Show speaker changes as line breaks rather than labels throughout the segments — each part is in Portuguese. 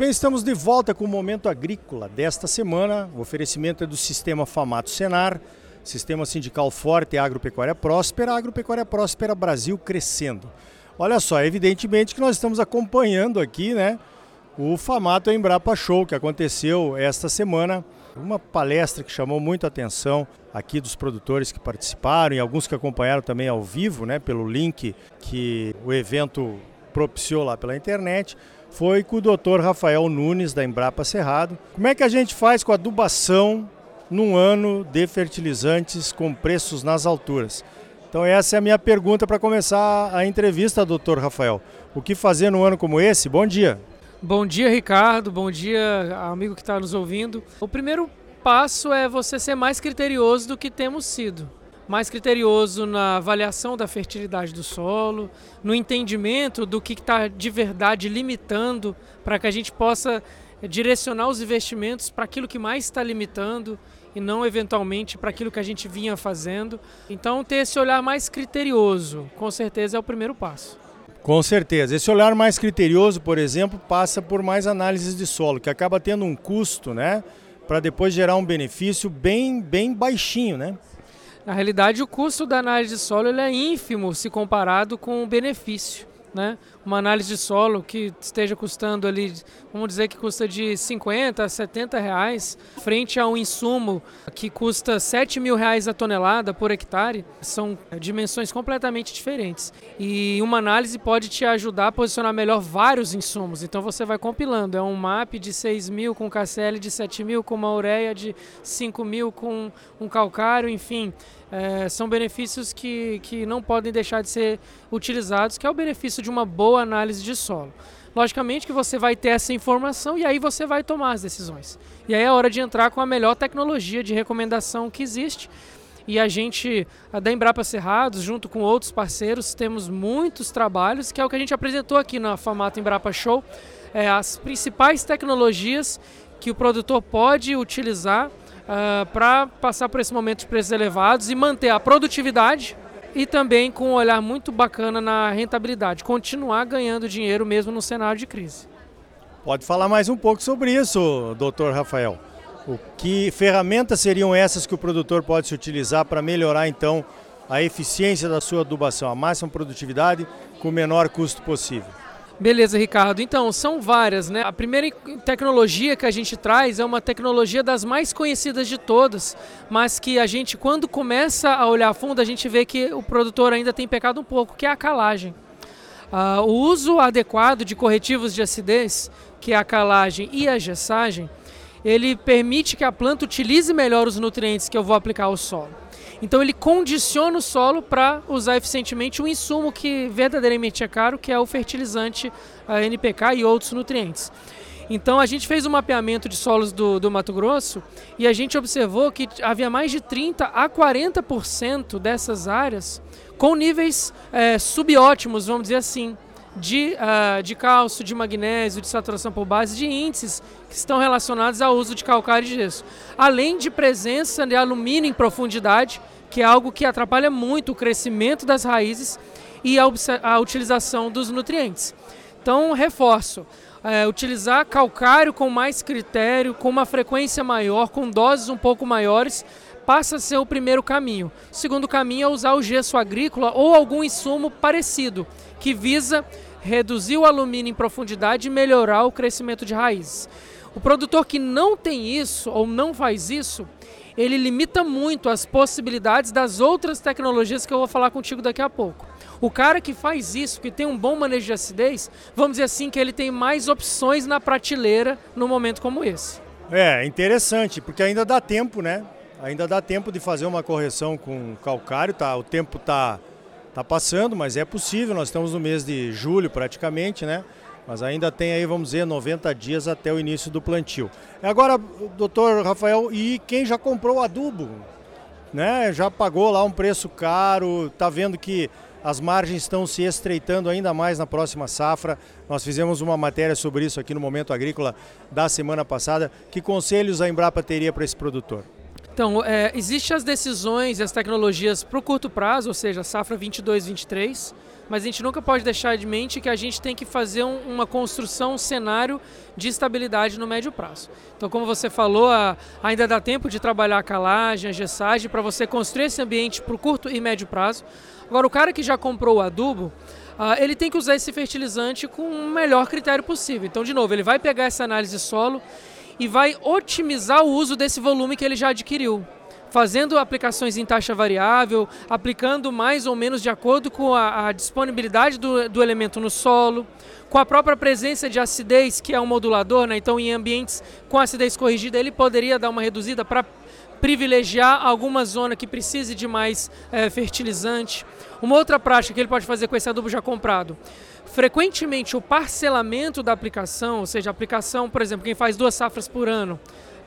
bem, estamos de volta com o Momento Agrícola desta semana. O oferecimento é do Sistema Famato Senar, Sistema Sindical Forte e Agropecuária Próspera, Agropecuária Próspera Brasil crescendo. Olha só, evidentemente que nós estamos acompanhando aqui, né, o Famato Embrapa Show que aconteceu esta semana. Uma palestra que chamou muito a atenção aqui dos produtores que participaram e alguns que acompanharam também ao vivo, né, pelo link que o evento propiciou lá pela internet foi com o Dr. Rafael Nunes, da Embrapa Cerrado. Como é que a gente faz com a adubação num ano de fertilizantes com preços nas alturas? Então essa é a minha pergunta para começar a entrevista, doutor Rafael. O que fazer num ano como esse? Bom dia.
Bom dia, Ricardo. Bom dia, amigo que está nos ouvindo. O primeiro passo é você ser mais criterioso do que temos sido mais criterioso na avaliação da fertilidade do solo, no entendimento do que está de verdade limitando, para que a gente possa direcionar os investimentos para aquilo que mais está limitando e não eventualmente para aquilo que a gente vinha fazendo. Então, ter esse olhar mais criterioso, com certeza, é o primeiro passo.
Com certeza. Esse olhar mais criterioso, por exemplo, passa por mais análises de solo, que acaba tendo um custo, né? Para depois gerar um benefício bem, bem baixinho, né?
Na realidade, o custo da análise de solo é ínfimo se comparado com o benefício. Né? Uma análise de solo que esteja custando ali, vamos dizer que custa de 50 a 70 reais, frente a um insumo que custa 7 mil reais a tonelada por hectare, são dimensões completamente diferentes. E uma análise pode te ajudar a posicionar melhor vários insumos. Então você vai compilando, é um MAP de 6 mil com KCL de 7 mil, com uma ureia de 5 mil com um calcário, enfim é, são benefícios que, que não podem deixar de ser utilizados, que é o benefício de uma boa análise de solo. Logicamente que você vai ter essa informação e aí você vai tomar as decisões. E aí é hora de entrar com a melhor tecnologia de recomendação que existe. E a gente, da Embrapa Cerrados, junto com outros parceiros, temos muitos trabalhos, que é o que a gente apresentou aqui na Famato Embrapa Show, é, as principais tecnologias que o produtor pode utilizar uh, ah, para passar por esse momento de preços elevados e manter a produtividade e também com um olhar muito bacana na rentabilidade, continuar ganhando dinheiro mesmo no cenário de crise.
Pode falar mais um pouco sobre isso, doutor Rafael. O que ferramentas seriam essas que o produtor pode se utilizar para melhorar então a eficiência da sua adubação, a máxima produtividade com o menor custo possível?
Beleza, Ricardo. Então, são várias, né? A primeira tecnologia que a gente traz é uma tecnologia das mais conhecidas de todas, mas que a gente, quando começa a olhar fundo, a gente vê que o produtor ainda tem pecado um pouco, que é a calagem. Uh, o uso adequado de corretivos de acidez, que é a calagem e a gessagem, ele permite que a planta utilize melhor os nutrientes que eu vou aplicar ao solo. Então ele condiciona o solo para usar eficientemente o insumo que verdadeiramente é caro, que é o fertilizante NPK e outros nutrientes. Então a gente fez um mapeamento de solos do, do Mato Grosso e a gente observou que havia mais de 30 a 40% dessas áreas com níveis é, subótimos, vamos dizer assim, de, uh, de cálcio, de magnésio, de saturação por base, de índices que estão relacionados ao uso de calcário e gesso. Além de presença de alumínio em profundidade, que é algo que atrapalha muito o crescimento das raízes e a, a utilização dos nutrientes. Então, reforço. É, utilizar calcário com mais critério, com uma frequência maior, com doses um pouco maiores, passa a ser o primeiro caminho. O segundo caminho é usar o gesso agrícola ou algum insumo parecido, que visa reduzir o alumínio em profundidade e melhorar o crescimento de raízes. O produtor que não tem isso ou não faz isso, ele limita muito as possibilidades das outras tecnologias que eu vou falar contigo daqui a pouco. O cara que faz isso, que tem um bom manejo de acidez, vamos dizer assim que ele tem mais opções na prateleira no momento como esse.
É, interessante, porque ainda dá tempo, né? Ainda dá tempo de fazer uma correção com calcário, tá? O tempo tá tá passando, mas é possível. Nós estamos no mês de julho praticamente, né? Mas ainda tem aí, vamos dizer, 90 dias até o início do plantio. Agora, doutor Rafael, e quem já comprou adubo? Né? Já pagou lá um preço caro, tá vendo que as margens estão se estreitando ainda mais na próxima safra. Nós fizemos uma matéria sobre isso aqui no Momento Agrícola da semana passada. Que conselhos a Embrapa teria para esse produtor?
Então, é, existem as decisões e as tecnologias para o curto prazo, ou seja, safra 22, 23. mas a gente nunca pode deixar de mente que a gente tem que fazer um, uma construção, um cenário de estabilidade no médio prazo. Então, como você falou, a, ainda dá tempo de trabalhar a calagem, a gessagem, para você construir esse ambiente para o curto e médio prazo. Agora, o cara que já comprou o adubo, Uh, ele tem que usar esse fertilizante com o melhor critério possível. Então, de novo, ele vai pegar essa análise solo e vai otimizar o uso desse volume que ele já adquiriu fazendo aplicações em taxa variável, aplicando mais ou menos de acordo com a, a disponibilidade do, do, elemento no solo, com a própria presença de acidez, que é um modulador, né? então em ambientes com acidez corrigida ele poderia dar uma reduzida para privilegiar alguma zona que precise de mais é, fertilizante. Uma outra prática que ele pode fazer com esse adubo já comprado, frequentemente o parcelamento da aplicação, ou seja, a aplicação, por exemplo, quem faz duas safras por ano,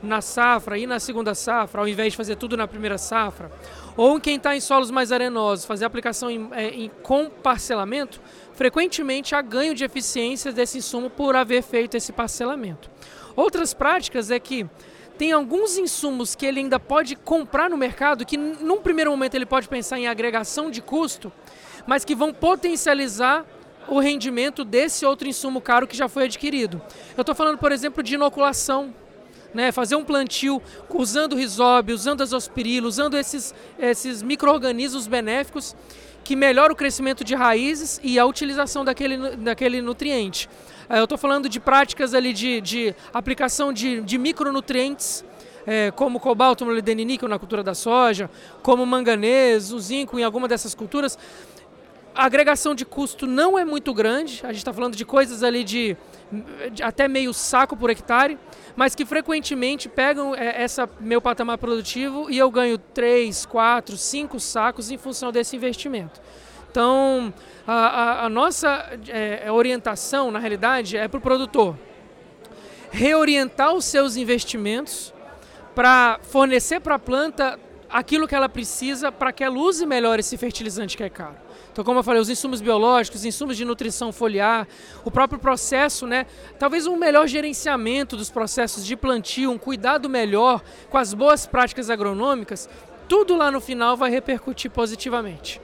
na safra e na segunda safra, ao invés de fazer tudo na primeira safra, ou quem está em solos mais arenosos, fazer aplicação em, é, em, com parcelamento, frequentemente há ganho de eficiência desse insumo por haver feito esse parcelamento. Outras práticas é que tem alguns insumos que ele ainda pode comprar no mercado, que num primeiro momento ele pode pensar em agregação de custo, mas que vão potencializar o rendimento desse outro insumo caro que já foi adquirido. Eu estou falando, por exemplo, de inoculação né, fazer um plantio usando risóbio, usando azospirilo, usando esses, esses micro-organismos benéficos que melhora o crescimento de raízes e a utilização daquele, daquele nutriente. É, eu estou falando de práticas ali de, de aplicação de, de micronutrientes, é, como cobalto, molibdeno níquel na cultura da soja, como manganês, o zinco em alguma dessas culturas. A agregação de custo não é muito grande, a gente está falando de coisas ali de, de até meio saco por hectare, mas que frequentemente pegam é, essa meu patamar produtivo e eu ganho 3, 4, 5 sacos em função desse investimento. Então, a, a, a nossa é, orientação, na realidade, é para o produtor reorientar os seus investimentos para fornecer para a planta aquilo que ela precisa para que ela use melhor esse fertilizante que é caro. Então, como eu falei, os insumos biológicos, insumos de nutrição foliar, o próprio processo, né? Talvez um melhor gerenciamento dos processos de plantio, um cuidado melhor com as boas práticas agronômicas, tudo lá no final vai repercutir positivamente.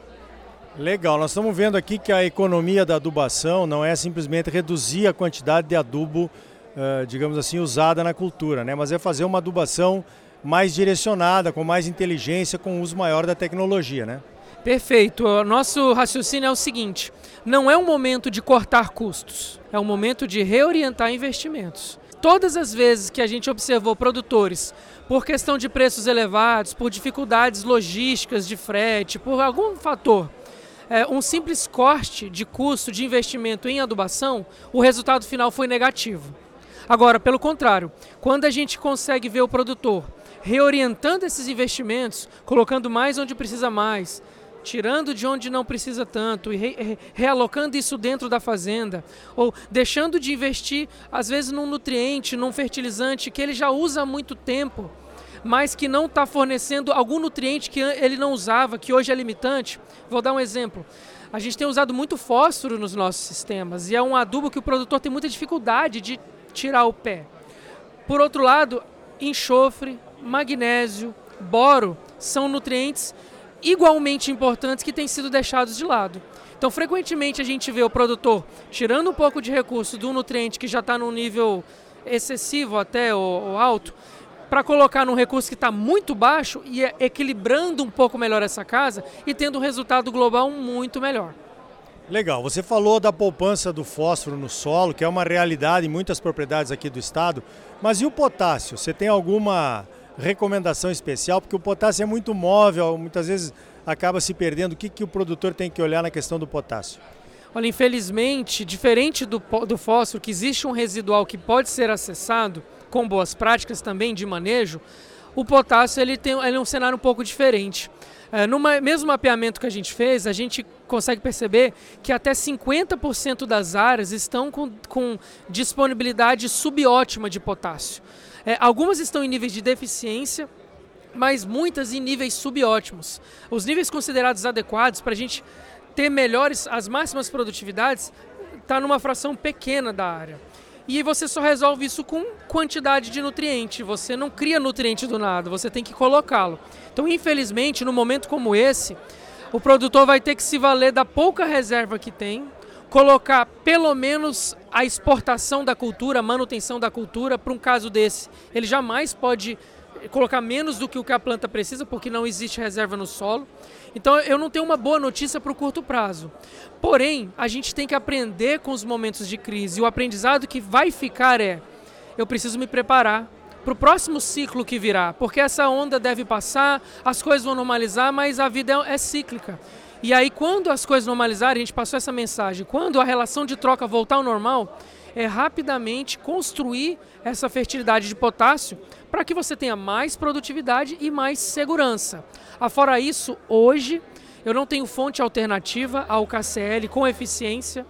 Legal, nós estamos vendo aqui que a economia da adubação não é simplesmente reduzir a quantidade de adubo, uh, digamos assim, usada na cultura, né? mas é fazer uma adubação mais direcionada, com mais inteligência, com o uso maior da tecnologia. Né?
Perfeito. O nosso raciocínio é o seguinte: não é um momento de cortar custos, é um momento de reorientar investimentos. Todas as vezes que a gente observou produtores, por questão de preços elevados, por dificuldades logísticas de frete, por algum fator, é, um simples corte de custo de investimento em adubação, o resultado final foi negativo. Agora, pelo contrário, quando a gente consegue ver o produtor reorientando esses investimentos, colocando mais onde precisa mais, tirando de onde não precisa tanto e re realocando isso dentro da fazenda, ou deixando de investir, às vezes, num nutriente, num fertilizante que ele já usa há muito tempo, mas que não está fornecendo algum nutriente que ele não usava, que hoje é limitante. Vou dar um exemplo. A gente tem usado muito fósforo nos nossos sistemas e é um adubo que o produtor tem muita dificuldade de tirar o pé. Por outro lado, enxofre, magnésio, boro são nutrientes igualmente importantes que têm sido deixados de lado. Então, frequentemente a gente vê o produtor tirando um pouco de recurso do nutriente que já está num nível excessivo até ou, alto, para colocar num recurso que está muito baixo e é equilibrando um pouco melhor essa casa e tendo um resultado global muito melhor.
Legal, você falou da poupança do fósforo no solo, que é uma realidade em muitas propriedades aqui do estado, mas e o potássio? Você tem alguma recomendação especial, porque o potássio é muito móvel, muitas vezes acaba se perdendo. O que, que o produtor tem que olhar na questão do potássio?
Olha, infelizmente, diferente do, do fósforo, que existe um residual que pode ser acessado com boas práticas também de manejo, o potássio ele tem ele é um cenário um pouco diferente. É, no mesmo mapeamento que a gente fez, a gente consegue perceber que até 50% das áreas estão com, com disponibilidade subótima de potássio. É, algumas estão em níveis de deficiência, mas muitas em níveis subótimos. Os níveis considerados adequados para a gente ter melhores, as máximas produtividades, está numa fração pequena da área. E você só resolve isso com quantidade de nutriente. Você não cria nutriente do nada, você tem que colocá-lo. Então, infelizmente, no momento como esse, O produtor vai ter que se valer da pouca reserva que tem, colocar pelo menos a exportação da cultura, a manutenção da cultura, para um caso desse. Ele jamais pode colocar menos do que o que a planta precisa, porque não existe reserva no solo. Então eu não tenho uma boa notícia para o curto prazo. Porém, a gente tem que aprender com os momentos de crise. E o aprendizado que vai ficar é: eu preciso me preparar para o próximo ciclo que virá, porque essa onda deve passar, as coisas vão normalizar, mas a vida é, é cíclica. E aí, quando as coisas normalizarem, a gente passou essa mensagem, quando a relação de troca voltar ao normal, é rapidamente construir essa fertilidade de potássio para que você tenha mais produtividade e mais segurança. Afora isso, hoje eu não tenho fonte alternativa ao KCL com eficiência,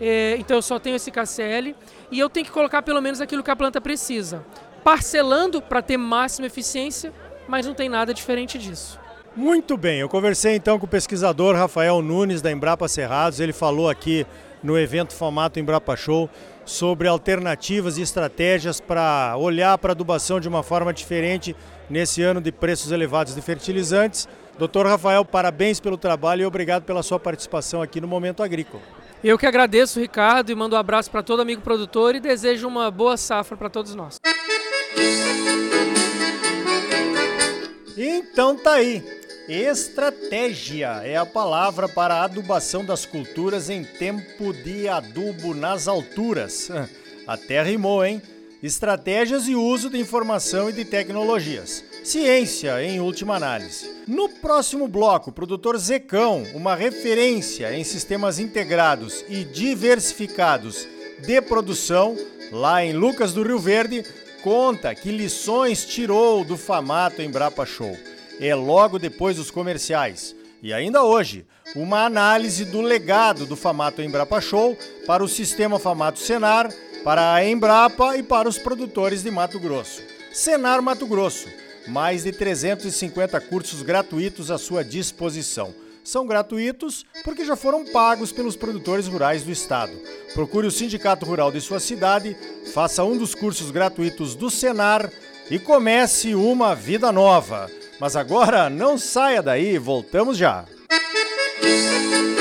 é, então eu só tenho esse KCL e eu tenho que colocar pelo menos aquilo que a planta precisa, parcelando para ter máxima eficiência, mas não tem nada diferente disso.
Muito bem, eu conversei então com o pesquisador Rafael Nunes da Embrapa Cerrados. Ele falou aqui no evento Formato Embrapa Show sobre alternativas e estratégias para olhar para a adubação de uma forma diferente nesse ano de preços elevados de fertilizantes. Doutor Rafael, parabéns pelo trabalho e obrigado pela sua participação aqui no Momento Agrícola.
Eu que agradeço, Ricardo, e mando um abraço para todo amigo produtor e desejo uma boa safra para todos nós.
Então tá aí. Estratégia é a palavra para a adubação das culturas em tempo de adubo nas alturas. Até rimou, hein? Estratégias e uso de informação e de tecnologias. Ciência, em última análise. No próximo bloco, o produtor Zecão, uma referência em sistemas integrados e diversificados de produção, lá em Lucas do Rio Verde, conta que lições tirou do Famato Embrapa Show é logo depois dos comerciais. E ainda hoje, uma análise do legado do Famato Embrapa Show para o sistema Famato Senar, para a Embrapa e para os produtores de Mato Grosso. Senar Mato Grosso, mais de 350 cursos gratuitos à sua disposição. São gratuitos porque já foram pagos pelos produtores rurais do estado. Procure o Sindicato Rural de sua cidade, faça um dos cursos gratuitos do Senar e comece uma vida nova. Mas agora não saia daí, voltamos já. Música